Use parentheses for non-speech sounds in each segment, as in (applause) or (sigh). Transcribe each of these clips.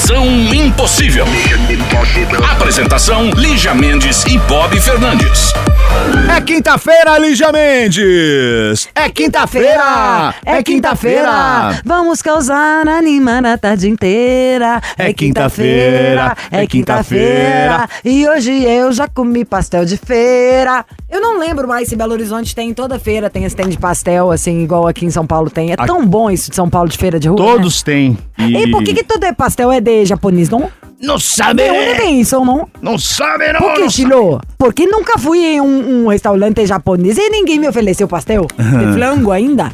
Missão Impossível. Apresentação: Lígia Mendes e Bob Fernandes. É quinta-feira, Lígia Mendes! É quinta-feira! É quinta-feira! Vamos causar, animar a tarde inteira. É quinta-feira, é quinta-feira. E hoje eu já comi pastel de feira. Eu não lembro mais se Belo Horizonte tem toda feira, tem esse tem de pastel, assim, igual aqui em São Paulo tem. É tão bom isso de São Paulo de feira de rua. Todos têm. Né? E por que, que todo é pastel é de japonês, não? Não sabe! De onde vem isso, não? Não sabe, não! Por que, Chilo? Porque nunca fui em um, um restaurante japonês e ninguém me ofereceu pastel. De (laughs) flango ainda.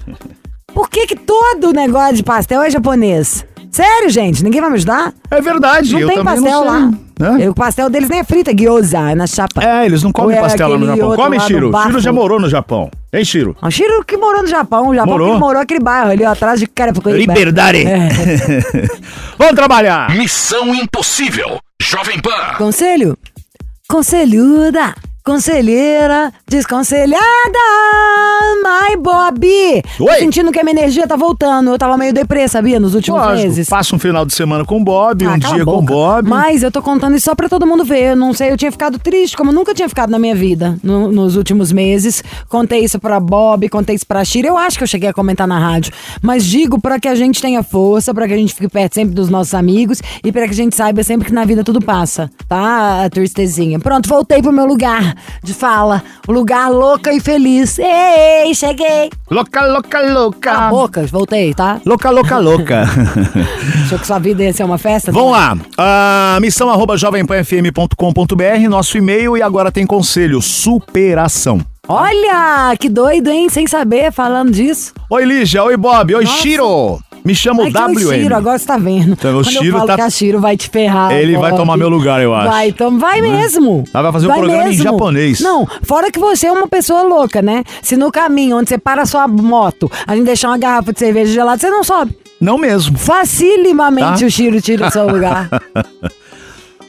Por que, que todo negócio de pastel é japonês? Sério, gente? Ninguém vai me ajudar? É verdade, Não eu tem também pastel lá. E O pastel deles nem é frita, gyoza, é na chapa. É, eles não comem é pastel lá no Japão. Come, Shiro. Shiro já morou no Japão. Hein, Shiro? O Shiro que morou no Japão, o Japão Morou? que morou aquele bairro ali ó, atrás de Carapicuíba. Liberdade! É. (laughs) Vamos trabalhar! Missão Impossível. Jovem Pan. Conselho? Conselhuda, conselheira, desconselhada, my Bob. Tô Oi. sentindo que a minha energia tá voltando. Eu tava meio deprê, sabia, nos últimos Lógico, meses. passa um final de semana com o Bob, Ah, um dia com o. Bob. Mas eu tô contando isso só pra todo mundo ver. Eu não sei, eu tinha ficado triste, como eu nunca tinha ficado na minha vida no- nos últimos meses. Contei isso pra Bob, contei isso pra Shira. Eu acho que eu cheguei a comentar na rádio. Mas digo pra que a gente tenha força, pra que a gente fique perto sempre dos nossos amigos e pra que a gente saiba sempre que na vida tudo passa, tá? A tristezinha. Pronto, voltei pro meu lugar de fala. Lugar louca e feliz. Ei, cheguei. Louca, louca, Cala a louca. boca, voltei, tá? Louca, louca, louca. (laughs) Achou que sua vida ia ser uma festa? Vamos lá. Ah, missão arroba jovempanfm.com.br, nosso e-mail e agora tem conselho, superação. Olha, que doido, hein? Sem saber, falando disso. Oi, Lígia. Oi, Bob. Oi, Nossa. Shiro. Me chamo Ai, que é o WM. Chiro, agora você tá vendo. Então, o Quando Chiro eu falo tá- que a Chiro vai te ferrar. Ele vai tomar meu lugar, eu acho. Vai, tom... vai mesmo. Ela vai fazer um programa em japonês. Não, fora que você é uma pessoa louca, né? Se no caminho onde você para a sua moto, a gente deixar uma garrafa de cerveja gelada, você não sobe. Não mesmo. Facilimamente Tá. o Chiro tira o seu lugar. (laughs)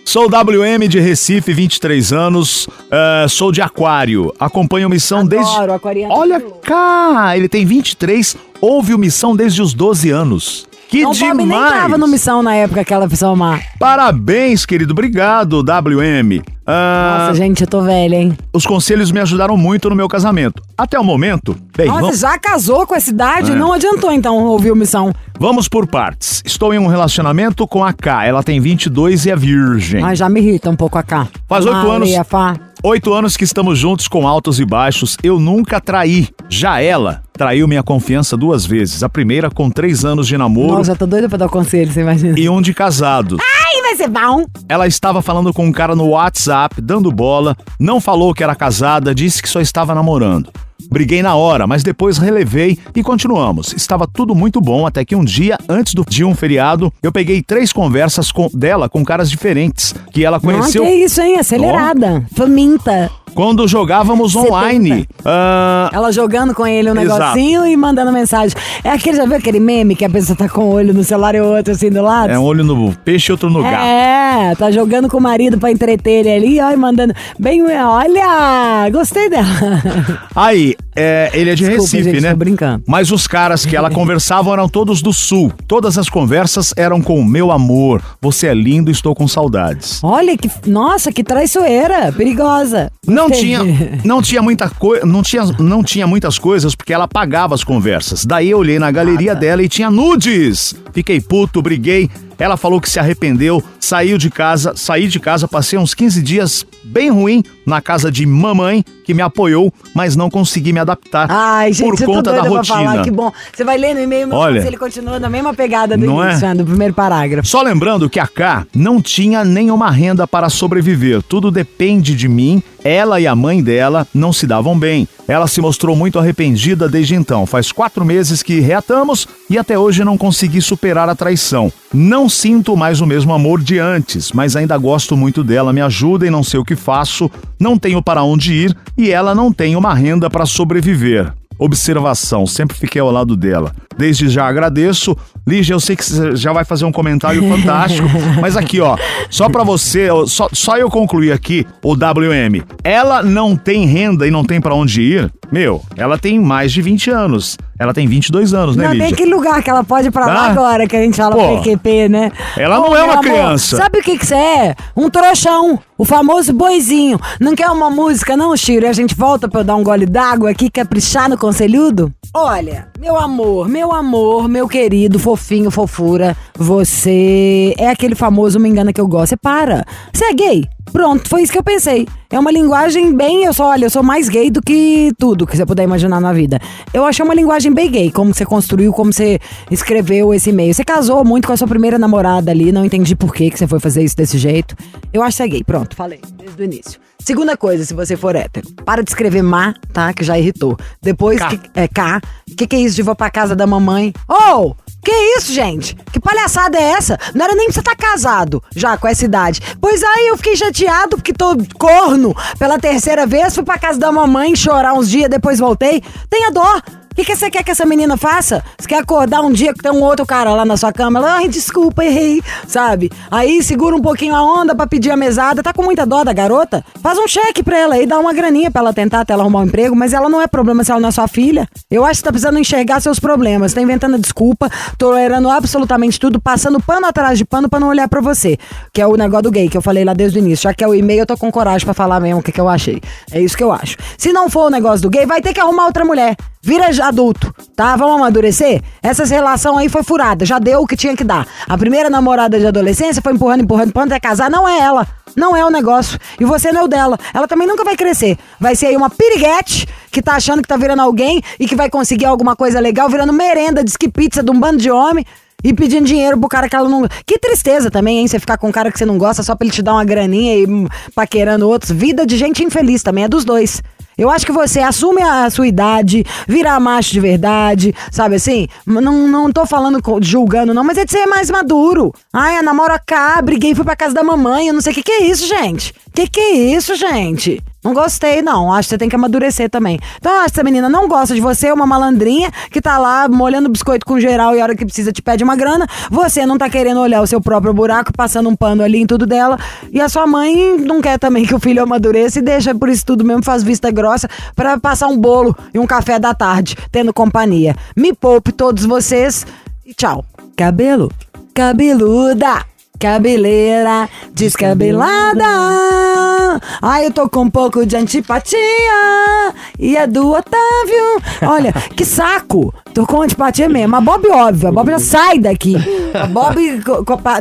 Sou WM de Recife, 23 anos. eh, sou de Aquário. Acompanho Missão desde. Adoro, aquariano. Olha cá, ele tem 23. Ouve o Missão desde os 12 anos. Que Não, o Bob nem demais! tava no missão na época que ela precisou amar. Parabéns, querido. Obrigado, WM. Ah, Nossa, gente, eu tô velha, hein? os conselhos me ajudaram muito no meu casamento. Até o momento. Bem, Nossa, vamos, já casou com essa idade? É. Não adiantou, então, ouvir o missão. vamos por partes. Estou em um relacionamento com a K. Ela tem 22 e é virgem. Mas já me irrita um pouco a cá. Faz oito Ah, anos. Fá. Oito anos que estamos juntos com altos e baixos. Eu nunca traí. Já ela traiu minha confiança duas vezes. A primeira com três anos de namoro Nossa, eu tô doida pra dar conselho, você imagina. e um de casados. Ai, vai ser bom. Ela estava falando com um cara no WhatsApp, dando bola, não falou que era casada, disse que só estava namorando. Briguei na hora, mas depois relevei e continuamos. Estava tudo muito bom até que um dia, antes do, de um feriado, eu peguei três conversas com- dela com caras diferentes que ela Não, conheceu que isso, hein? Acelerada. Faminta. quando jogávamos online. Ah, Ela jogando com ele um Exato. Negocinho e mandando mensagem. É aquele, já viu aquele meme que a pessoa tá com o olho no celular e o outro assim do lado? é um olho no peixe e outro no gato. É, tá jogando com o marido pra entreter ele ali, ó, e mandando. Bem, olha, gostei dela. Aí, é, ele é de Desculpa, Recife, gente, né? tô brincando. Mas os caras que ela conversava eram todos do sul. Todas as conversas eram com meu amor. Você é lindo, estou com saudades. Olha que. Nossa, que traiçoeira. Perigosa. Não Gostei. tinha, não tinha muita coisa, não tinha, não tinha muitas coisas porque ela apagava as conversas. Daí eu olhei na galeria Ah, tá. dela e tinha nudes. Fiquei puto, briguei. Ela falou que se arrependeu, saiu de casa, saí de casa, passei uns 15 dias bem ruim na casa de mamãe que me apoiou, mas não consegui me adaptar Ai, gente, por conta da rotina. falar, que bom. Você vai ler no e-mail, meu Olha, ele continua na mesma pegada do é? início, né, do primeiro parágrafo. Só lembrando que a K não tinha nenhuma renda para sobreviver. Tudo depende de mim. Ela e a mãe dela não se davam bem. Ela se mostrou muito arrependida desde então. Faz quatro meses que reatamos e até hoje não consegui superar a traição. Não sinto mais o mesmo amor de antes, mas ainda gosto muito dela, me ajuda e não sei o que faço, não tenho para onde ir e ela não tem uma renda para sobreviver. Observação, sempre fiquei ao lado dela. Desde já agradeço. Lígia, eu sei que você já vai fazer um comentário (laughs) fantástico, mas aqui, ó, só pra você, só, só eu concluir aqui o WM. Ela não tem renda e não tem pra onde ir? Meu, ela tem mais de 20 anos. Ela tem 22 anos, né, Não, tem Lígia? aquele lugar que ela pode ir pra lá Ah. agora, que a gente fala Pô, PQP, né? ela não Ô, é uma amor, criança. Sabe o que que você é? Um trouxão. O famoso boizinho. Não quer uma música, não, Chiro? E a gente volta pra eu dar um gole d'água aqui, caprichar no conselhudo? Olha, meu amor, meu amor, meu querido, fofinho, fofura, você é aquele famoso me engana que eu gosto. Você para. Você é gay? Pronto, foi isso que eu pensei. É uma linguagem bem. Eu sou, olha, eu sou mais gay do que tudo que você puder imaginar na vida. Eu achei uma linguagem bem gay, como você construiu, como você escreveu esse e-mail. Você casou muito com a sua primeira namorada ali, não entendi por que, que você foi fazer isso desse jeito. Eu acho que é gay. Pronto, falei, desde o início. Segunda coisa, se você for hétero, para de escrever má, tá? Que já irritou. Depois, que, é K. Que que é isso de vou pra casa da mamãe? Oh! Que isso, gente? Que palhaçada é essa? Não era nem pra você estar casado já com essa idade. Pois aí eu fiquei chateado porque tô corno pela terceira vez, fui pra casa da mamãe chorar uns dias, depois voltei. Tenha dó. O que, que você quer que essa menina faça? Você quer acordar um dia que tem um outro cara lá na sua cama? Ela, ai, desculpa, errei, sabe? Aí segura um pouquinho a onda pra pedir a mesada. Tá com muita dó da garota? Faz um cheque pra ela aí, dá uma graninha pra ela tentar até ela arrumar um emprego, mas ela não é problema se ela não é sua filha. Eu acho que tá precisando enxergar seus problemas. Tá inventando desculpa, tolerando absolutamente tudo, passando pano atrás de pano pra não olhar pra você. Que é o negócio do gay, que eu falei lá desde o início. Já que é o e-mail, eu tô com coragem pra falar mesmo o que, que eu achei. É isso que eu acho. Se não for o negócio do gay, vai ter que arrumar outra mulher. Vira adulto, tá? Vamos amadurecer? Essas relação aí foi furada, já deu o que tinha que dar. A primeira namorada de adolescência foi empurrando, empurrando, empurrando até casar. Não é ela. Não é o negócio. E você não é o dela. Ela também nunca vai crescer. Vai ser aí uma piriguete que tá achando que tá virando alguém e que vai conseguir alguma coisa legal, virando merenda, disque pizza de um bando de homem. E pedindo dinheiro pro cara que ela não. Que tristeza também, hein? Você ficar com um cara que você não gosta só pra ele te dar uma graninha e paquerando outros. Vida de gente infeliz também, é dos dois. Eu acho que você assume a sua idade, virar macho de verdade, sabe assim? Não, não tô falando, julgando, não, mas é de ser mais maduro. Ai, a namora cá, briguei, fui pra casa da mamãe, eu não sei o que que é isso, gente. Que que é isso, gente? Não gostei, não. Acho que você tem que amadurecer também. Então, acho que essa menina não gosta de você, é uma malandrinha que tá lá molhando biscoito com geral e a hora que precisa te pede uma grana. Você não tá querendo olhar o seu próprio buraco, passando um pano ali em tudo dela. E a sua mãe não quer também que o filho amadureça e deixa por isso tudo mesmo, faz vista grossa pra passar um bolo e um café da tarde, tendo companhia. Me poupe todos vocês e tchau. Cabelo, cabeluda. Cabeleira descabelada. Ai, eu tô com um pouco de antipatia. E é do Otávio. Olha, que saco. Tô com antipatia mesmo. A Bob, óbvio. A Bob já sai daqui. A Bob,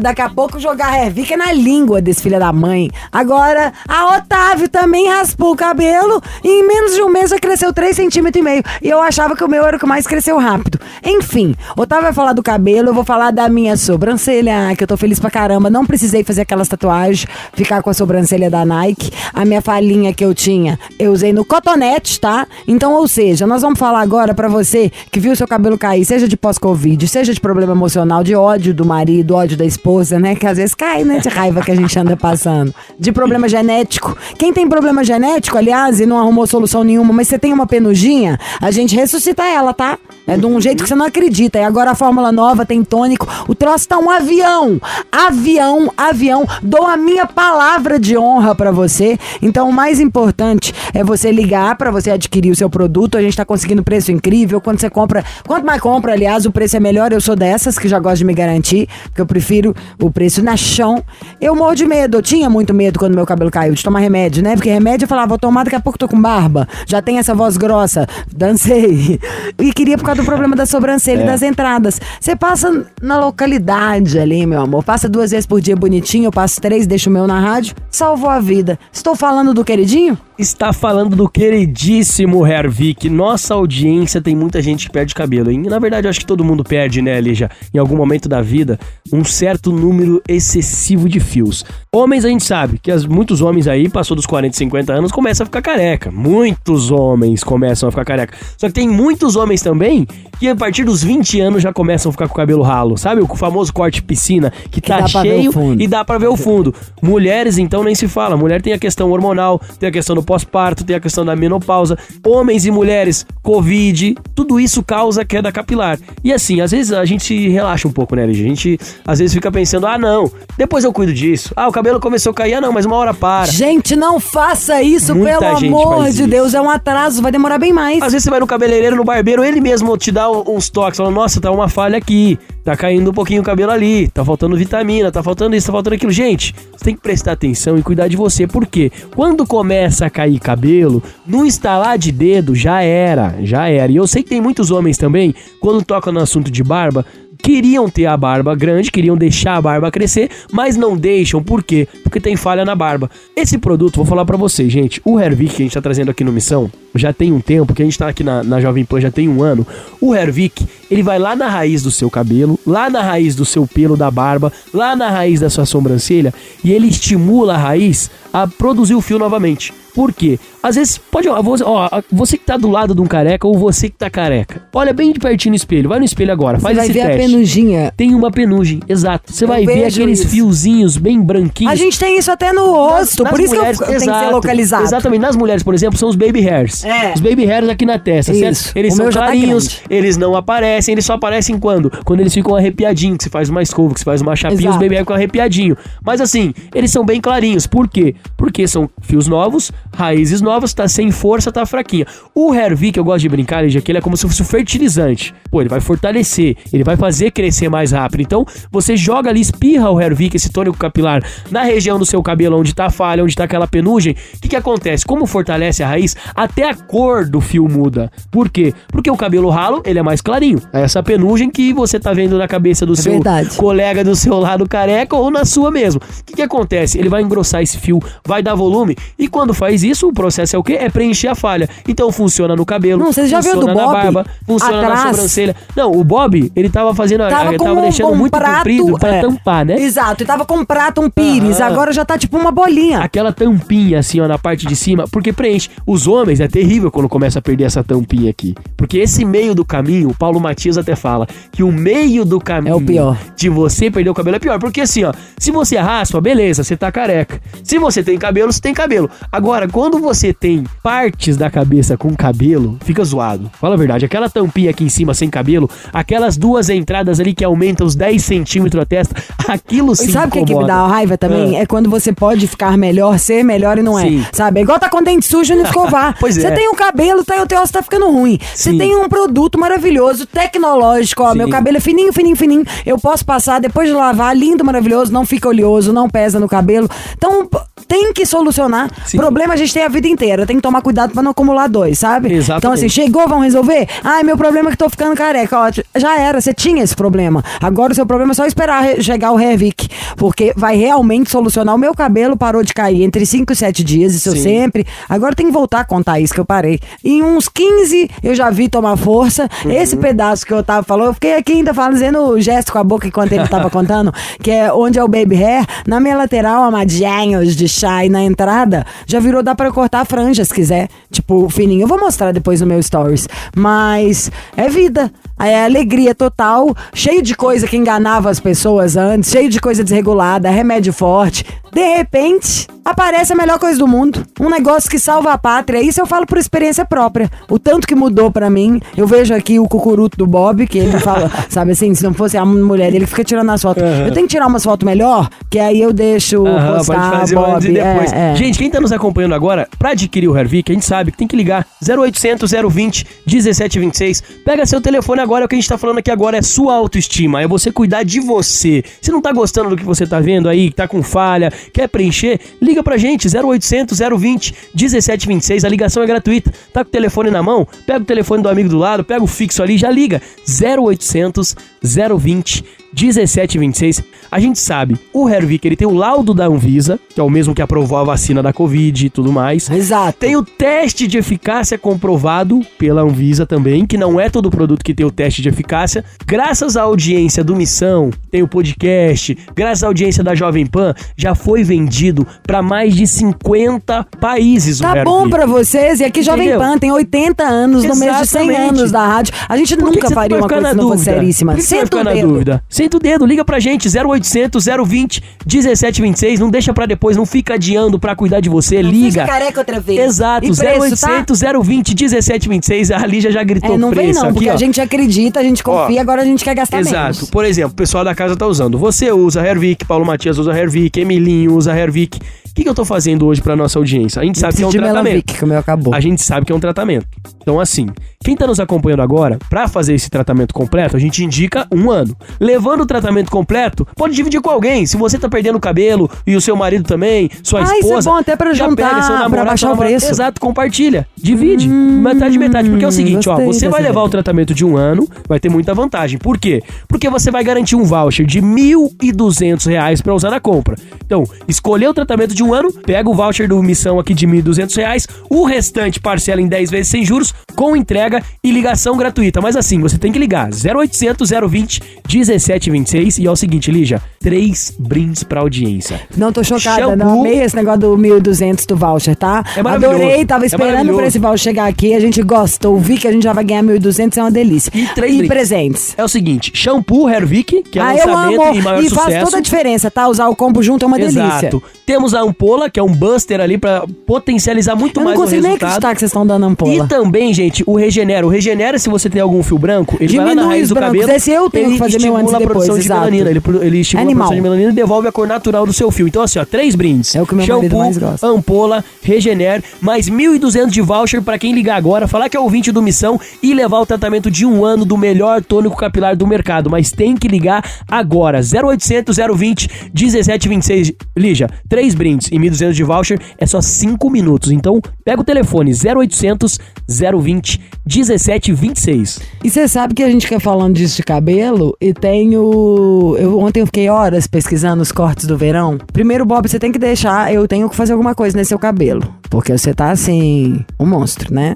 daqui a pouco, jogar revica na língua desse filho da mãe. Agora, a Otávio também raspou o cabelo. E em menos de um mês já cresceu 3 centímetros e meio. E eu achava que o meu era o que mais cresceu rápido. Enfim, Otávio vai falar do cabelo. Eu vou falar da minha sobrancelha, que eu tô feliz pra caramba. Não precisei fazer aquelas tatuagens, ficar com a sobrancelha da Nike. A minha falinha que eu tinha, eu usei no cotonete, tá? Então, ou seja, nós vamos falar agora pra você que viu seu cabelo cair, seja de pós-Covid, seja de problema emocional, de ódio do marido, ódio da esposa, né? Que às vezes cai, né? De raiva que a gente anda passando. De problema genético. Quem tem problema genético, aliás, e não arrumou solução nenhuma, mas você tem uma penugem, a gente ressuscita ela, tá? É de um jeito que você não acredita. E agora a fórmula nova tem tônico. O troço tá um avião. Avião, avião. Dou a minha palavra de honra pra você. Então o mais importante é você ligar pra você adquirir o seu produto. A gente tá conseguindo preço incrível. Quando você compra, quanto mais compra, aliás, o preço é melhor. Eu sou dessas que já gosto de me garantir, porque eu prefiro o preço na chão. Eu morro de medo. Eu tinha muito medo quando meu cabelo caiu de tomar remédio, né? Porque remédio eu falava, vou tomar, daqui a pouco tô com barba. Já tem essa voz grossa. Dancei. (laughs) E queria por causa do problema da sobrancelha É. e das entradas. Você passa na localidade ali, meu amor. Passa duas vezes por dia bonitinho, eu passo três, deixo o meu na rádio. Salvou a vida. Estou falando do queridinho? Está falando do queridíssimo Hervik. Nossa audiência tem muita gente que perde cabelo, hein? Na verdade, eu acho que todo mundo perde, né, Lígia? Em algum momento da vida, um certo número excessivo de fios. Homens, a gente sabe que as- muitos homens aí, passou dos 40, 50 anos, começam a ficar careca. Muitos homens começam a ficar careca. Só que tem muitos homens também que a partir dos 20 anos já começam a ficar com o cabelo ralo. Sabe o famoso corte piscina que, tá ver o cheio e dá pra ver o fundo. Mulheres, então, nem se fala. Mulher tem a questão hormonal, tem a questão do pós-parto, tem a questão da menopausa. Homens e mulheres, Covid, tudo isso causa queda capilar. E assim, às vezes a gente se relaxa um pouco, né, Lígia? A gente às vezes fica pensando, ah, não, depois eu cuido disso. Ah, o cabelo começou a cair, ah, não, mas uma hora para. Gente, não faça isso, Muita pelo amor de isso. Deus. É um atraso, vai demorar bem mais. Às vezes você vai no cabeleireiro, no barbeiro, ele mesmo te dá uns toques, falando, nossa, tá uma falha aqui, tá caindo um pouquinho o cabelo ali, tá faltando vitamina, tá faltando isso, tá faltando aquilo. Gente, você tem que prestar atenção e cuidar de você, porque quando começa a cair cabelo, no instalar de dedo já era, já era. E eu sei que tem muitos homens também, quando tocam no assunto de barba, queriam ter a barba grande, queriam deixar a barba crescer, mas não deixam. Por quê? Porque tem falha na barba. Esse produto, vou falar pra vocês, gente. O Hervik que a gente tá trazendo aqui no Missão, já tem um tempo, que a gente tá aqui na, na Jovem Pan já tem um ano. O Hervik, ele vai lá na raiz do seu cabelo, lá na raiz do seu pelo da barba, lá na raiz da sua sobrancelha, e ele estimula a raiz a produzir o fio novamente. Por quê? Às vezes, pode, ó, você, você que tá do lado de um careca ou você que tá careca. Olha bem de pertinho no espelho, vai no espelho agora, Você faz vai esse ver a teste. penugem. Tem uma penugem, exato. Você Eu vai ver aqueles isso. fiozinhos bem branquinhos. A gente tem isso até no rosto, Nas por isso mulheres, que eu, tem que ser exato. localizado. Exatamente. Nas mulheres, por exemplo, são os baby hairs. É. Os baby hairs aqui na testa, Isso. certo? Eles O são tá clarinhos, grande. eles não aparecem, eles só aparecem quando? Quando eles ficam arrepiadinhos, que você faz uma escova, que você faz uma chapinha, os Exato. baby hairs ficam arrepiadinhos. Mas assim, eles são bem clarinhos. Por quê? Porque são fios novos, raízes novas, tá sem força, tá fraquinha. O Hervik, eu gosto de brincar, Lígia, que ele é como se fosse um fertilizante. Pô, ele vai fortalecer, ele vai fazer crescer mais rápido. Então, você joga ali, espirra o Hervik, esse tônico capilar, na região do seu cabelo, onde tá a falha, onde tá aquela penugem. O que que acontece? Como fortalece a raiz, até a cor do fio muda. Por quê? Porque o cabelo ralo, ele é mais clarinho. É essa penugem que você tá vendo na cabeça do seu verdade. colega do seu lado careca ou na sua mesmo. O que, que acontece? Ele vai engrossar esse fio, vai dar volume e quando faz isso, o processo é o quê? É preencher a falha. Então funciona no cabelo, Não, você já viu funciona do na Bob? barba, funciona na Atrás? sobrancelha. Não, o Bob, ele tava fazendo, a- Tava ele tava deixando um muito prato, comprido pra é. tampar, né? Exato, e tava com um prato, um pires. Aham. Agora já tá tipo uma bolinha. Aquela tampinha assim, ó, na parte de cima, porque preenche. Os homens é terrível quando começa a perder essa tampinha aqui. Porque esse meio do caminho, o Paulo Matias até fala que o meio do caminho É o pior. de você perder o cabelo é pior. Porque assim, ó, se você raspa, beleza, você tá careca. Se você tem cabelo, você tem cabelo. Agora, quando você tem partes da cabeça com cabelo, fica zoado. Fala a verdade, aquela tampinha aqui em cima sem cabelo, aquelas duas entradas ali que aumentam os 10 centímetros a testa, aquilo E sim sabe o que, que me dá raiva também? Ah. É quando você pode ficar melhor, ser melhor e não Sim. é. Sabe? É igual tá com dente sujo e não escovar. (laughs) Pois Você é. tem um cabelo, tá, o teu osso tá ficando ruim. Você tem um produto maravilhoso, tecnológico, ó. Sim. Meu cabelo é fininho, fininho, fininho. Eu posso passar depois de lavar, lindo, maravilhoso, não fica oleoso, não pesa no cabelo. Então, tem que solucionar. Sim. Problema a gente tem a vida inteira. Tem que tomar cuidado pra não acumular dois, sabe? Exatamente. Então, assim, chegou, vão resolver? Ai, meu problema é que tô ficando careca. Ó, já era, você tinha esse problema. Agora o seu problema é só esperar chegar o Revic. Porque vai realmente solucionar. O meu cabelo parou de cair entre 5 e 7 dias, isso eu Sim. sempre. Agora tem que voltar a contar isso que eu parei. Em uns 15 eu já vi tomar força. Uhum. Esse pedaço que eu tava falando, eu fiquei aqui ainda fazendo o gesto com a boca enquanto ele tava contando, (laughs) que é onde é o baby hair. Na minha lateral, amadinhos de chá e na entrada, já virou, dá pra cortar a franja se quiser. Tipo, fininho. Eu vou mostrar depois no meu stories. Mas é vida. É alegria total, cheio de coisa que enganava as pessoas antes, cheio de coisa desregulada, remédio forte. De repente, aparece a melhor coisa do mundo. Um negócio que salva a pátria. Isso eu falo por experiência própria. O tanto que mudou pra mim. Eu vejo aqui o cucuruto do Bob, que ele fala, (laughs) sabe assim, se não fosse a mulher, ele fica tirando as fotos. Eu tenho que tirar umas fotos melhor, que aí eu deixo Aham, postar pode fazer Bob. e depois. É, é. Gente, quem tá nos acompanhando agora, pra adquirir o Hervik, a gente sabe que tem que ligar 0800 020 1726. Pega seu telefone agora, o que a gente tá falando aqui agora é sua autoestima, é você cuidar de você. Você não tá gostando do que você tá vendo aí, tá com falha, Quer preencher? Liga pra gente, 0800 020 1726. A ligação é gratuita. Tá com o telefone na mão? Pega o telefone do amigo do lado, pega o fixo ali, já liga. 0800 020 1726. A gente sabe, o Hervik ele tem o laudo da Anvisa, que é o mesmo que aprovou a vacina da Covid e tudo mais. Exato. Tem o teste de eficácia comprovado pela Anvisa também, que não é todo produto que tem o teste de eficácia. Graças à audiência do Missão, tem o podcast, graças à audiência da Jovem Pan, já foi vendido para mais de 50 países o Tá bom pra vocês. E aqui Jovem Entendeu? Pan tem 80 anos no mês de 100 Exatamente. anos da rádio. A gente Por nunca faria uma coisa não fosse dúvida? seríssima. Senta o na dedo. Senta o dedo, liga pra gente, 0800 020 1726. Não deixa pra depois, não fica adiando pra cuidar de você, liga. Fica careca outra vez. Exato, E preço, tá? 0800 020 1726. A Lígia já gritou É, não vem preço não, aqui, porque ó. a gente acredita, a gente confia, Ó, agora a gente quer gastar Exato. menos. Por exemplo, o pessoal da casa tá usando. Você usa Hervik, Paulo Matias usa Hervik, Emilinho usa Hervik. O que, que eu tô fazendo hoje pra nossa audiência? A gente sabe que é um tratamento. Melanvic, que o meu acabou. A gente sabe que é um tratamento. Então, assim, quem tá nos acompanhando agora, pra fazer esse tratamento completo, a gente indica um ano. Levando o tratamento completo, pode dividir com alguém. Se você tá perdendo o cabelo e o seu marido também, sua Ah, isso é esposa. bom até pra já juntar, pega seu pra namorado, baixar sua o preço. Exato, compartilha. Divide. metade, metade. Porque é o seguinte, ó, você vai levar o tratamento de um ano, vai ter muita vantagem. Por quê? Porque você vai garantir um voucher de 1.200 reais pra usar na compra. Então, escolher o tratamento de um ano, pega o voucher do Missão aqui de 1.200 reais, o restante parcela em 10 vezes sem juros, com entrega e ligação gratuita. Mas assim, você tem que ligar 0800 020 1726 e é o seguinte, Lígia, três brindes pra audiência. Não tô chocada, Shampoo. não amei esse negócio do 1.200 do voucher, tá? É maravilhoso, Adorei, tava é esperando maravilhoso. pra esse voucher chegar aqui, a gente gostou, vi que a gente já vai ganhar 1.200, é uma delícia. E três E presentes. É o seguinte, shampoo Hervik, que é ah, eu lançamento amo, e maior e sucesso. faz toda a diferença, tá? Usar o combo junto é uma delícia. Exato. Temos a ampola, que é um buster ali pra potencializar muito Eu não mais o consigo nem resultado. acreditar que vocês estão dando ampola. E também, gente, o Regenera. O Regenera, se você tem algum fio branco, ele vai lá na Diminui raiz do brancos. cabelo. Esse eu tenho ele que fazer meu estimula antes e a produção depois, de exato. melanina. Ele, ele estimula Animal. a produção de melanina e devolve a cor natural do seu fio. Então, assim, ó, três brindes. É o que meu Shampoo, mais gosta. ampola, Regener, mais 1.200 de voucher pra quem ligar agora, falar que é ouvinte do Missão e levar o tratamento de um ano do melhor tônico capilar do mercado. Mas tem que ligar agora. 0800 020 1726. Lígia, três brindes e 1.200 de voucher é só 5 minutos. Então, pega o telefone 0800 020 1726. E você sabe que a gente quer falando disso de cabelo e tem o. Eu, ontem eu fiquei horas pesquisando os cortes do verão. Primeiro, Bob, você tem que deixar. Eu tenho que fazer alguma coisa nesse seu cabelo. Porque você tá assim. Um monstro, né?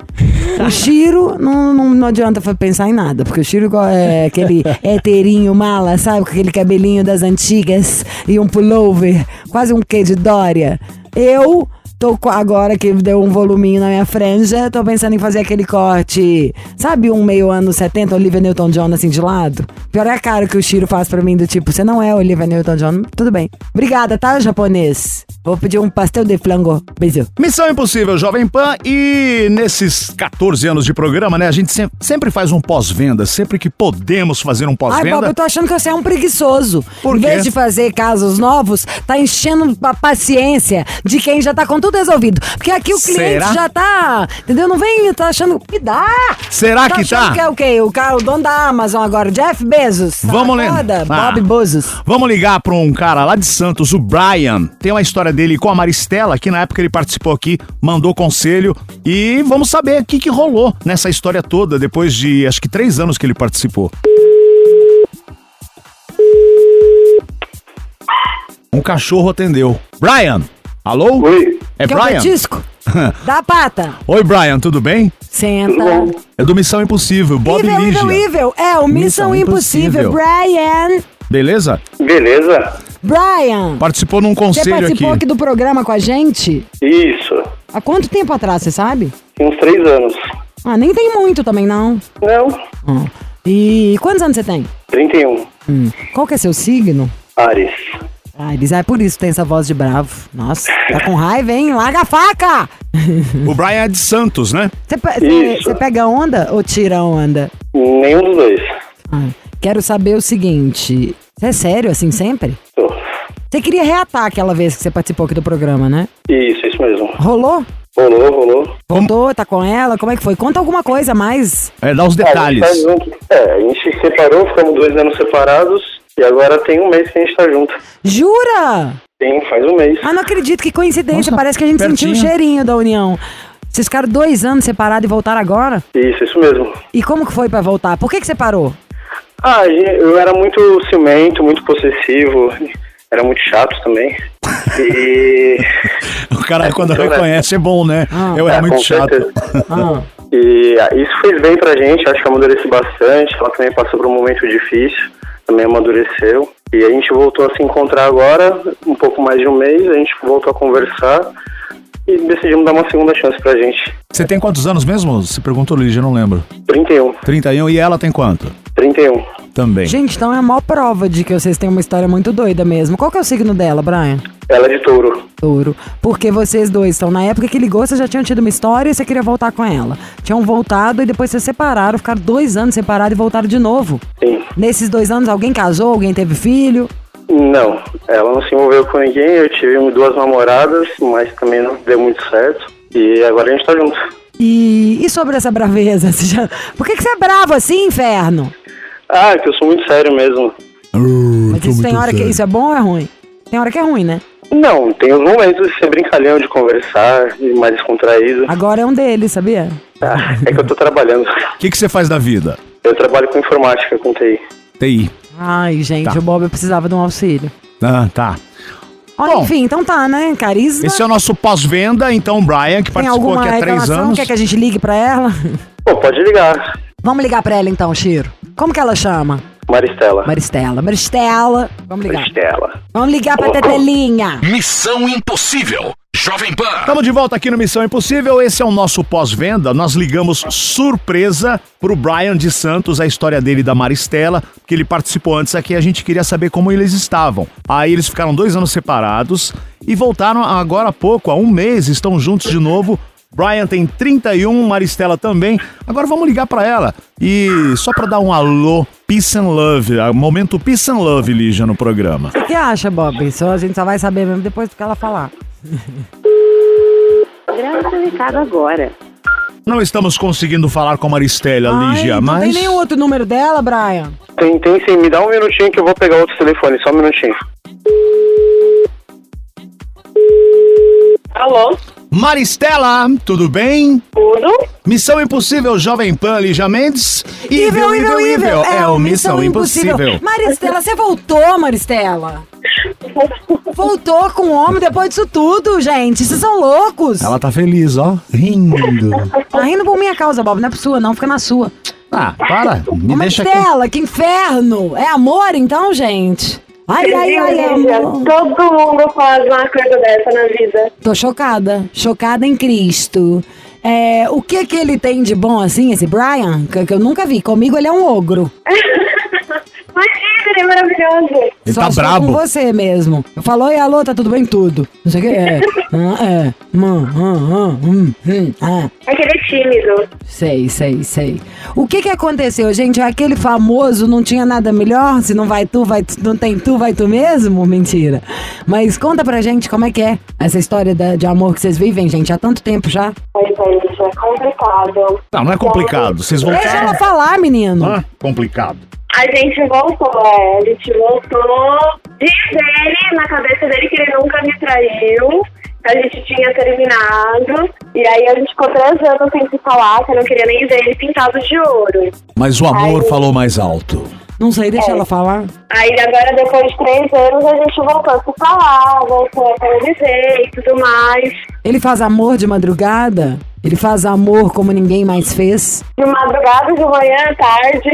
O (laughs) Chiro não, não, não adianta pensar em nada. Porque o Chiro é aquele (laughs) heterinho mala, sabe? Com aquele cabelinho das antigas e um pullover. Quase um quê de Dória. Eu. Tô agora que deu um voluminho na minha franja, tô pensando em fazer aquele corte, sabe, um meio ano 70, Olivia Newton-John assim de lado? Pior é a cara que o Shiro faz pra mim do tipo, você não é Olivia Newton-John, tudo bem. Obrigada, tá, japonês? Vou pedir um pastel de flango. Beijo. Missão Impossível Jovem Pan e nesses 14 anos de programa, né, a gente sem- sempre faz um pós-venda, sempre que podemos fazer um Ai, Bob, pós-venda. eu tô achando que você é um preguiçoso. Por em quê? vez de fazer casos novos, tá enchendo a paciência de quem já tá com tudo resolvido. Porque aqui o cliente Será? já tá, entendeu? Não vem, tá achando que dá. Será que achando tá? que é o quê? O cara, o dono da Amazon agora, Jeff Bezos. Vamos ler. Acorda, Ah. Bob Bezos. Vamos ligar para um cara lá de Santos, o Brian. Tem uma história dele com a Maristela, que na época ele participou aqui, mandou conselho. E vamos saber o que, que rolou nessa história toda, depois de acho que três anos que ele participou. Um cachorro atendeu. Brian! Alô? Oi, É Quer um Brian? petisco? (laughs) Dá a pata. Oi, Brian, tudo bem? Senta. tudo bom? É do Missão Impossível, Bob Evil, Ligia. evil, evil. É, o Missão, Missão Impossível. Impossível. Brian. Beleza? Beleza? Brian. Participou num Você conselho aqui. participou aqui do programa com a gente? Isso. Há quanto tempo atrás, você sabe? Tem uns três anos. Ah, nem tem muito também, não. Não, Hum. E quantos anos você tem? 31. Hum. Qual que é seu signo? Ares. Ah, eles é por isso que tem essa voz de bravo. Nossa, tá com raiva, hein? Larga a faca! O Brian é de Santos, né? Você pega onda ou tira onda? Nenhum dos dois. Ah, quero saber o seguinte. Você é sério, assim, sempre? Tô. Você queria reatar aquela vez que você participou aqui do programa, né? Isso, isso mesmo. Rolou? Rolou, rolou. Voltou, tá com ela? Como é que foi? Conta alguma coisa a mais. É, dá os É, a gente detalhes. tá junto. É, a gente se separou, ficamos dois anos separados. E agora tem um mês que a gente tá junto. Jura? Sim, faz um mês. Ah, não acredito, que coincidência. Nossa, Parece que a gente sentiu o pertinho. cheirinho da união. Vocês ficaram dois anos separados e voltaram agora? Isso, isso mesmo. E como que foi pra voltar? Por que, que você parou? Ah, eu era muito ciumento, muito possessivo. Era muito chato também. E. (laughs) O cara, quando Então, né? reconhece, é bom, né? Ah. Eu era É, muito chato. Ah, E ah, isso fez bem pra gente, acho que amadureci bastante. Ela também passou por um momento difícil, também amadureceu. E a gente voltou a se encontrar agora, um pouco mais de um mês, a gente voltou a conversar e decidimos dar uma segunda chance pra gente. Você tem quantos anos mesmo? Você perguntou, Lígia, eu não lembro. 31, 31 e ela tem quanto? 31. Também. Gente, então é a maior prova de que vocês têm uma história muito doida mesmo. Qual que é o signo dela, Brian? Ela é de touro. Touro. Porque vocês dois estão na época que ligou, vocês já tinham tido uma história e você queria voltar com ela. Tinham voltado e depois vocês separaram, ficaram dois anos separados e voltaram de novo. Sim. Nesses dois anos, alguém casou, alguém teve filho? Não, ela não se envolveu com ninguém, eu tive duas namoradas, mas também não deu muito certo. E agora a gente tá junto. E, e sobre essa braveza? (laughs) Você já- Por que, que você é bravo assim, inferno? Ah, que eu sou muito sério mesmo. Mas isso tem hora que isso é bom ou é ruim? Tem hora que é ruim, né? Não, tem os momentos de ser brincalhão, de conversar, e mais descontraído. Agora é um deles, sabia? Ah, é que eu tô trabalhando. O que, que você faz da vida? Eu trabalho com informática, com TI. TI. Ai, gente, Tá. o Bob precisava de um auxílio. Ah, tá. Ó, Bom. enfim, então tá, né? Carisma. Esse é o nosso pós-venda, então o Brian, que Tem participou aqui há três anos. Quer que a gente ligue pra ela? Pô, pode ligar. Vamos ligar pra ela então, Chiro. Como que ela chama? Maristela. Maristela. Maristela. Vamos ligar. Maristela. Vamos ligar pra Tetelinha. Missão Impossível. Jovem Pan. Estamos de volta aqui no Missão Impossível. Esse é o nosso pós-venda. Nós ligamos surpresa pro Brian de Santos, a história dele e da Maristela, que ele participou antes aqui. A gente queria saber como eles estavam. Aí eles ficaram dois anos separados e voltaram agora há pouco, há um mês, estão juntos de novo. Brian tem 31, Maristela também. Agora vamos ligar pra ela. E só pra dar um alô, peace and love, ah, momento peace and love, Lígia, no programa. O que, que acha, Bob? Só, a gente só vai saber mesmo depois do que ela falar. Recado agora. Não estamos conseguindo falar com a Maristela, Ai, Lígia, não mas... tem nenhum outro número dela, Brian? Tem, tem sim, me dá um minutinho que eu vou pegar outro telefone, só um minutinho. Alô? Maristela, tudo bem? Tudo? Missão Impossível Jovem Pan, Lígia Mendes. Evil, evil, evil. É o Missão Impossível. Maristela, você voltou, Maristela. (laughs) Voltou com o homem depois disso tudo, gente. Vocês são loucos. Ela tá feliz, ó, rindo. Tá rindo por minha causa, Bob. Não é por sua, não. Fica na sua. Ah, para, me deixa aqui. Maristela, que inferno. É amor, então, gente? Ai, ai, ai, amor. Todo mundo faz uma coisa dessa na vida. Tô chocada. Chocada em Cristo. É, o que que ele tem de bom, assim, esse Brian? Que, que eu nunca vi. Comigo ele é um ogro. (laughs) Ele é maravilhoso. Ele Só tá brabo. com você mesmo. Falou, oi, alô, tá tudo bem? Tudo. Não sei o que. É. (laughs) Ah, é. Hum, hum, hum, hum, hum, ah. Aquele é tímido. Sei, sei, sei. O que que aconteceu, gente? Aquele famoso não tinha nada melhor? Se não vai tu, vai tu, não tem tu, vai tu mesmo? Mentira. Mas conta pra gente como é que é essa história da- de amor que vocês vivem, gente, há tanto tempo já. Oi, gente, é complicado. Não, não é complicado. Vocês Deixa ela falar, menino. Ah, complicado. A gente voltou, é. A gente voltou. Diz ele, na cabeça dele, que ele nunca me traiu. Que a gente tinha terminado. E aí a gente ficou três anos sem se falar, que eu não queria nem ver ele pintado de ouro. Mas o amor falou mais alto. Não sei, deixa É. ela falar. Aí agora, depois de três anos, a gente voltou a se falar, voltou a conviver e tudo mais. Ele faz amor de madrugada? Ele faz amor como ninguém mais fez? De madrugada, de manhã, à tarde.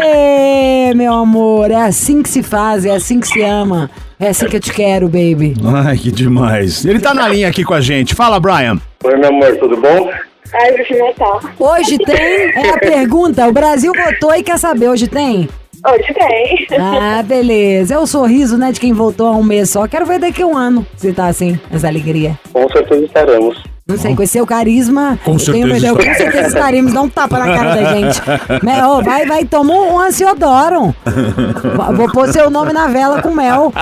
Aê, meu amor, é assim que se faz, é assim que se ama. É assim que eu te quero, baby. Ai, que demais. Ele tá na linha aqui com a gente. Fala, Brian. Oi, meu amor, tudo bom? Ai, te matar. Hoje tem, é a pergunta, o Brasil votou e quer saber, hoje tem? Hoje tem. Ah, beleza. É o sorriso, né, de quem voltou há um mês só. Quero ver daqui a um ano se tá assim, essa alegria. Com certeza estaremos. Não sei, com esse seu carisma, Com tenho certeza medo, com certeza estaremos, dá um tapa na cara da gente. Mel, vai, vai, toma um ansiodoro. Vou pôr seu nome na vela com mel.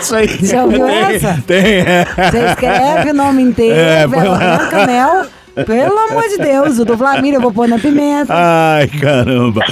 Isso aí. Já ouviu Tem, essa? Tem, é. Você escreve o nome inteiro, É, vela branca, mel. Pelo amor de Deus, o do Flamínia eu vou pôr na pimenta. Ai, caramba.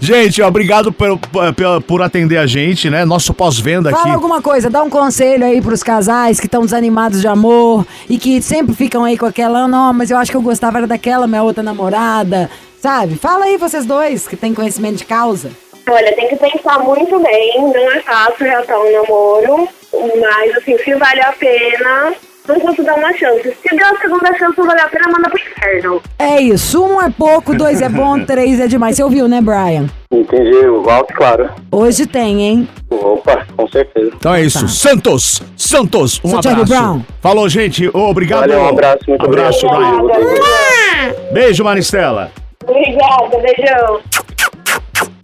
Gente, obrigado por, por, por atender a gente, né? Nosso pós-venda aqui. Fala alguma coisa, dá um conselho aí pros casais que estão desanimados de amor e que sempre ficam aí com aquela, não, mas eu acho que eu gostava era daquela minha outra namorada, sabe? Fala aí vocês dois que têm conhecimento de causa. Olha, tem que pensar muito bem, não é fácil já estar um namoro, mas assim, se vale a pena, não posso dar uma chance. Se der a segunda chance, não vale a pena, manda pro inferno. É isso, um é pouco, dois é bom, (laughs) três é demais. Você ouviu, né, Brian? Entendi, o alto, claro. Hoje tem, hein? Opa, com certeza. Então é isso. Santos! Santos! Um abraço. Brown. Falou, gente. Obrigado. Valeu, um abraço, muito abraço, obrigado. Brian. Beijo, Maristela. Obrigada, beijão.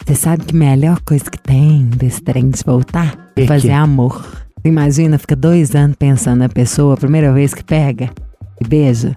Você sabe que a melhor coisa que tem desse trem de voltar é fazer que? amor. Imagina, fica dois anos pensando na pessoa, a primeira vez que pega e beija,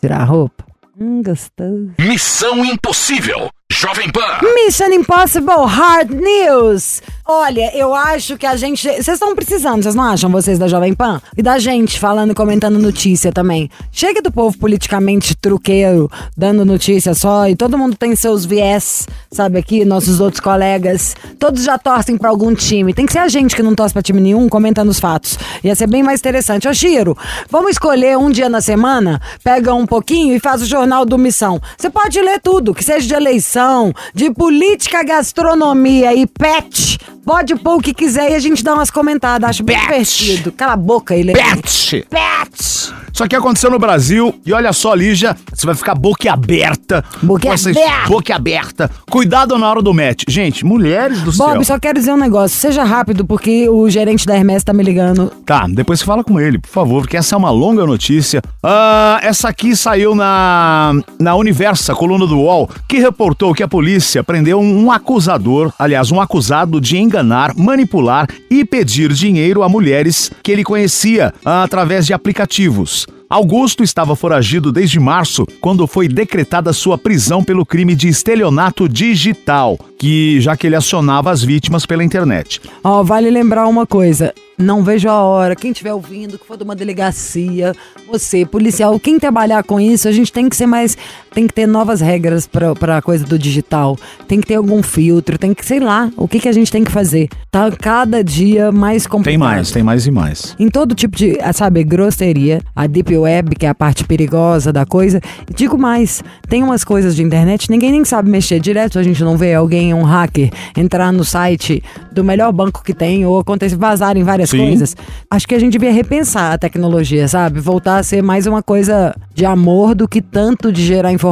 tirar a roupa. Hum, gostoso. Missão Impossível. Jovem Pan. Mission Impossible Hard News. Olha, eu acho que a gente. Vocês estão precisando, vocês não acham, vocês da Jovem Pan? E da gente falando e comentando notícia também. Chega do povo politicamente truqueiro, dando notícia só, e todo mundo tem seus viés, sabe aqui, nossos outros colegas. Todos já torcem pra algum time. Tem que ser a gente que não torce pra time nenhum, comentando os fatos. Ia ser bem mais interessante. Ô, Chiro, vamos escolher um dia na semana, pega um pouquinho e faz o jornal do Missão. Você pode ler tudo, que seja de eleição, de política, gastronomia e pet. Pode pôr o que quiser e a gente dá umas comentadas. Acho bem divertido. Cala a boca, ele. Pet! Pet! Isso aqui aconteceu no Brasil e olha só, Lígia, você vai ficar boquiaberta. Boquiaberta. Boquiaberta. Cuidado na hora do match. Gente, mulheres do céu. Bob, só quero dizer um negócio. Seja rápido, porque o gerente da Hermes tá me ligando. Tá, depois você fala com ele, por favor, porque essa é uma longa notícia. Ah, essa aqui saiu na, na Universa, coluna do UOL, que reportou que a polícia prendeu um acusador, aliás, um acusado de enganar, manipular e pedir dinheiro a mulheres que ele conhecia através de aplicativos. Augusto estava foragido desde março, quando foi decretada sua prisão pelo crime de estelionato digital, que já que ele acionava as vítimas pela internet. Ó, vale lembrar uma coisa. Não vejo a hora. Quem estiver ouvindo, que for de uma delegacia, você, policial, quem trabalhar com isso, a gente tem que ser mais. Tem que ter novas regras pra, pra coisa do digital. Tem que ter algum filtro, tem que, sei lá, o que, que a gente tem que fazer. Tá cada dia mais complicado. Tem mais, tem mais e mais. Em todo tipo de, ah, sabe, grosseria, a Deep Web, que é a parte perigosa da coisa. E digo mais, tem umas coisas de internet, ninguém nem sabe mexer direto, a gente não vê alguém, um hacker, entrar no site do melhor banco que tem ou acontecer, vazar em várias Sim. coisas. Acho que a gente devia repensar a tecnologia, sabe? Voltar a ser mais uma coisa de amor do que tanto de gerar informação.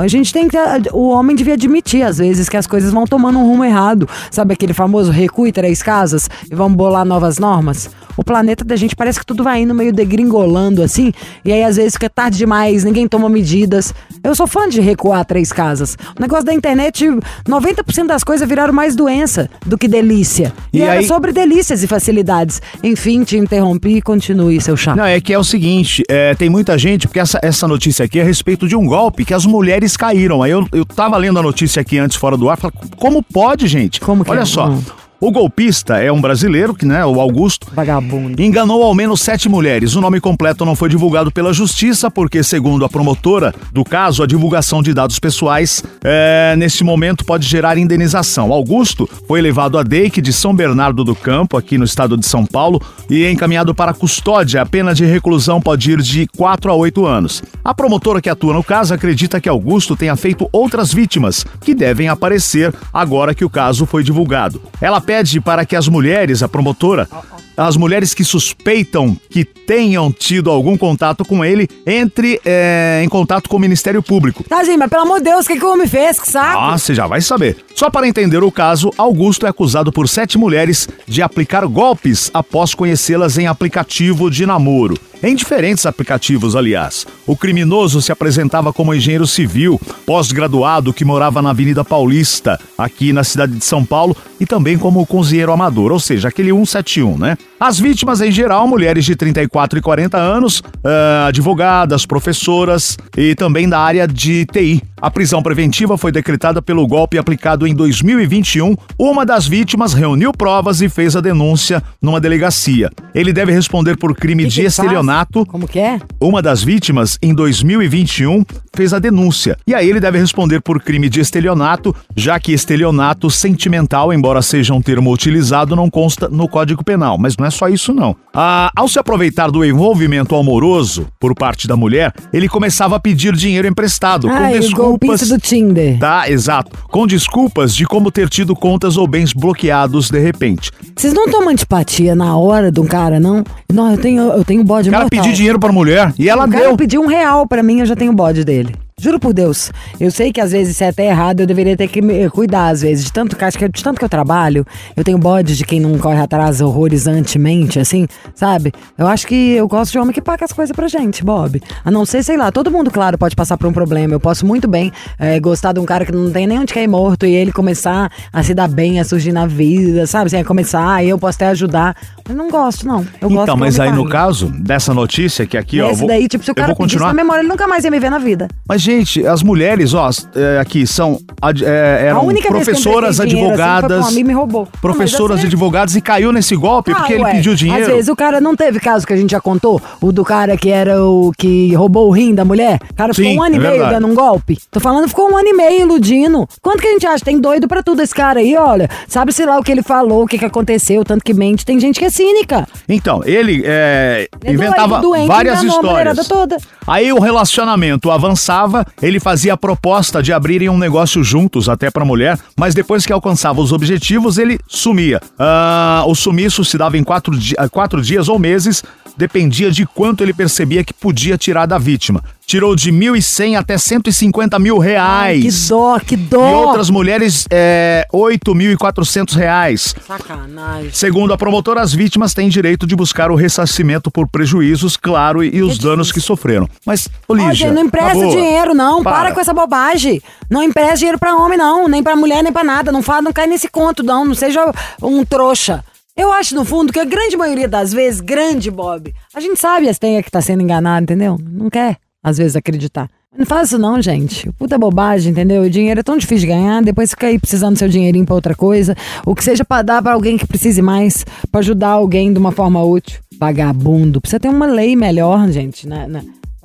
A gente tem que. O homem devia admitir, às vezes, que as coisas vão tomando um rumo errado. Sabe aquele famoso recue três casas e vamos bolar novas normas? O planeta da gente parece que tudo vai indo meio degringolando assim, e aí às vezes fica tarde demais, ninguém toma medidas. Eu sou fã de recuar três casas. O negócio da internet, 90% das coisas viraram mais doença do que delícia. E, E era aí- sobre delícias e facilidades. Enfim, te interrompi, continue, seu chato. Não, é que é o seguinte, é, tem muita gente, porque essa, essa notícia aqui é a respeito de um golpe que as mulheres caíram. Aí eu, eu tava lendo a notícia aqui antes, fora do ar, falei, como pode, gente? Como que Olha é? só, Hum. O golpista é um brasileiro, que né, o Augusto, Vagabundo. enganou ao menos sete mulheres. O nome completo não foi divulgado pela justiça, porque, segundo a promotora do caso, a divulgação de dados pessoais é, nesse momento pode gerar indenização. Augusto foi levado a DEIC de São Bernardo do Campo, aqui no estado de São Paulo, e é encaminhado para custódia. A pena de reclusão pode ir de 4 a 8 anos. A promotora que atua no caso acredita que Augusto tenha feito outras vítimas, que devem aparecer agora que o caso foi divulgado. Ela pede para que as mulheres, a promotora, as mulheres que suspeitam que tenham tido algum contato com ele, entre é, em contato com o Ministério Público. Tadinho, mas pelo amor de Deus, o que, que o homem fez? Que saco? Ah, você já vai saber. Só para entender o caso, Augusto é acusado por sete mulheres de aplicar golpes após conhecê-las em aplicativo de namoro. Em diferentes aplicativos, aliás. O criminoso se apresentava como engenheiro civil, pós-graduado que morava na Avenida Paulista, aqui na cidade de São Paulo, e também como cozinheiro amador, ou seja, aquele 171, né? As vítimas, em geral, mulheres de 34 e 40 anos, ah, advogadas, professoras e também da área de TI. A prisão preventiva foi decretada pelo golpe aplicado em 2021. Uma das vítimas reuniu provas e fez a denúncia numa delegacia. Ele deve responder por crime Que de que ele faz? estelionato. Como que é? Uma das vítimas, em 2021, fez a denúncia. E aí ele deve responder por crime de estelionato, já que estelionato sentimental, embora seja um termo utilizado, não consta no Código Penal. Mas não é só isso, não. Ah, ao se aproveitar do envolvimento amoroso por parte da mulher, ele começava a pedir dinheiro emprestado, Ah, com o desculpas. do Tinder. Tá, exato. Com desculpas de como ter tido contas ou bens bloqueados de repente. Vocês não tomam antipatia na hora de um cara, não? Não, eu tenho, eu tenho bode O cara mortal. pediu dinheiro pra mulher e ela o cara deu. pediu um real pra mim, eu já tenho bode dele. Juro por Deus. Eu sei que às vezes isso é até errado, eu deveria ter que me cuidar às vezes. De tanto, que- de tanto que eu trabalho, eu tenho bode de quem não corre atrás horrorizantemente, assim, sabe? Eu acho que eu gosto de homem que paga as coisas pra gente, Bob. A não ser, sei lá, todo mundo, claro, pode passar por um problema. Eu posso muito bem eh, gostar de um cara que não tem nem onde cair morto e ele começar a se dar bem, a surgir na vida, sabe? Assim, a começar, aí eu posso até ajudar. Mas não gosto, não. Eu gosto Então, mas aí no pague. caso dessa notícia que aqui, ó, eu Esse vou, daí, tipo, se o eu cara vou pedisse continuar. na memória, ele nunca mais ia me ver na vida. Mas, gente, as mulheres, ó, é, aqui são é, eram a única vez que eu professoras, assim, advogadas, um amigo e me roubou. professoras, assim- advogadas e caiu nesse golpe porque Ah, ele ué, pediu dinheiro. Às vezes o cara não teve caso que a gente já contou, o do cara que era o que roubou o rim da mulher. O cara ficou Sim, um ano é e meio verdade. dando um golpe. Tô falando, ficou um ano e meio iludindo. Quanto que a gente acha? Tem doido pra tudo esse cara aí, olha. Sabe, sei lá, o que ele falou, o que, que aconteceu, tanto que mente. Tem gente que é cínica. Então, ele é, Ele é inventava doente, várias histórias. toda. Aí o relacionamento avançava, ele fazia a proposta de abrirem um negócio juntos até pra mulher, mas depois que alcançava os objetivos, ele sumia. Ah, o sumiço se dava em quatro, di- quatro dias ou meses, dependia de quanto ele percebia que podia tirar da vítima. Tirou de 1.100 até 150 mil reais. Que dó, que E dó. outras mulheres, é, 8.400 reais. Sacanagem. Segundo a promotora, as vítimas têm direito de buscar o ressarcimento por prejuízos, claro, e, e os danos que sofreram. Mas, ô Ó, gente, não empresta boa, dinheiro, não. Para. para. com essa bobagem. Não empresta dinheiro pra homem, não. Nem pra mulher, nem pra nada. Não fala, não cai nesse conto, não. Não seja um trouxa. Eu acho, no fundo, que a grande maioria das vezes, grande Bob, a gente sabe as tem que tá sendo enganado, entendeu? Não quer, às vezes, acreditar. Não faz isso não, gente. Puta bobagem, entendeu? O dinheiro é tão difícil de ganhar, depois fica aí precisando do seu dinheirinho pra outra coisa. O que seja pra dar pra alguém que precise mais, pra ajudar alguém de uma forma útil. Vagabundo. Precisa ter uma lei melhor, gente, né? né?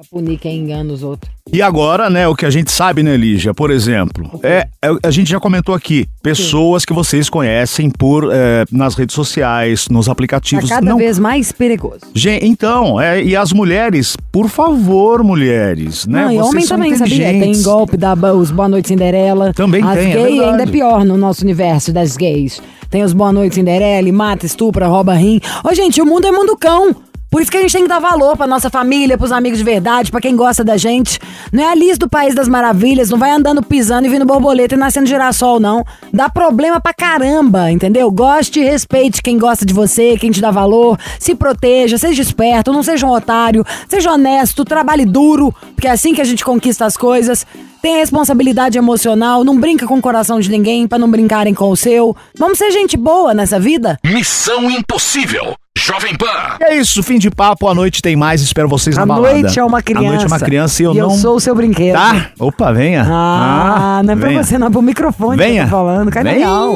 Pra punir quem engana os outros. E agora, né, o que a gente sabe, né, Lígia, por exemplo, é, é- a gente já comentou aqui, pessoas que vocês conhecem por é, nas redes sociais, nos Tá aplicativos. cada não vez mais perigoso. Gente, então, é, e as mulheres, por favor, mulheres, né? Não, e homem também, sabia? Tem golpe da os Boa Noite Cinderela. Também As tem, é gays verdade. ainda é pior no nosso universo das gays. Tem os Boa Noite Cinderela, mata, estupra, rouba rim. Ô, gente, o mundo é mundo cão. Por isso que a gente tem que dar valor pra nossa família, pros amigos de verdade, pra quem gosta da gente. Não é a Alice do País das Maravilhas, não vai andando pisando e vindo borboleta e nascendo girassol, não. Dá problema pra caramba, entendeu? Goste e respeite quem gosta de você, quem te dá valor. Se proteja, seja esperto, não seja um otário, seja honesto, trabalhe duro, porque é assim que a gente conquista as coisas. Tenha responsabilidade emocional, não brinca com o coração de ninguém pra não brincarem com o seu. Vamos ser gente boa nessa vida? Missão Impossível. Jovem Pan. É isso, fim de papo, à noite tem mais, espero vocês A na balada. noite é uma criança. A noite é uma criança e eu não... sou o seu brinquedo. Tá? Opa, venha. Ah, não é pra venha. você, não, é pro microfone que eu Venha. tô falando. Cai Venha. legal.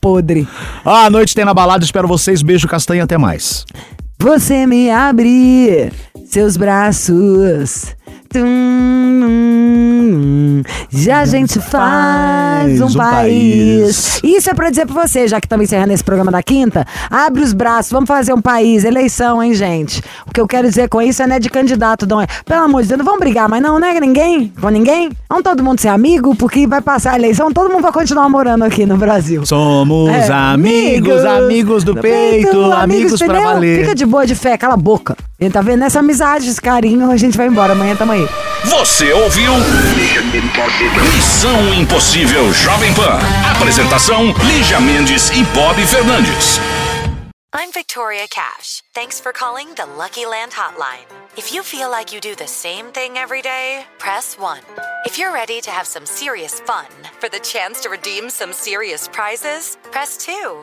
Podre. Ah, à noite tem na balada, espero vocês. Beijo, castanha, até mais. Você me abre seus braços. Tum, já a gente faz um, um país. Isso é pra dizer pra você, já que estamos encerrando esse programa da quinta. Abre os braços, vamos fazer um país. Eleição, hein, gente? O que eu quero dizer com isso é né, de candidato, não é? Pelo amor de Deus, não vamos brigar, mas não, né? Ninguém? Com ninguém? Vamos todo mundo ser amigo, porque vai passar a eleição, todo mundo vai continuar morando aqui no Brasil. Somos É, amigos, amigos do peito, amigos pra entendeu? valer. Fica de boa de fé, cala a boca. Ele tá vendo essa amizade, esse carinho, a gente vai embora. Amanhã tamo aí. Você ouviu? Missão Impossível Jovem Pan. Apresentação: Lígia Mendes e Bob Fernandes. I'm Victoria Cash. Thanks for calling the Lucky Land Hotline. If you feel like you do the same thing every day, press 1. If you're ready to have some serious fun for the chance to redeem some serious prizes, press 2.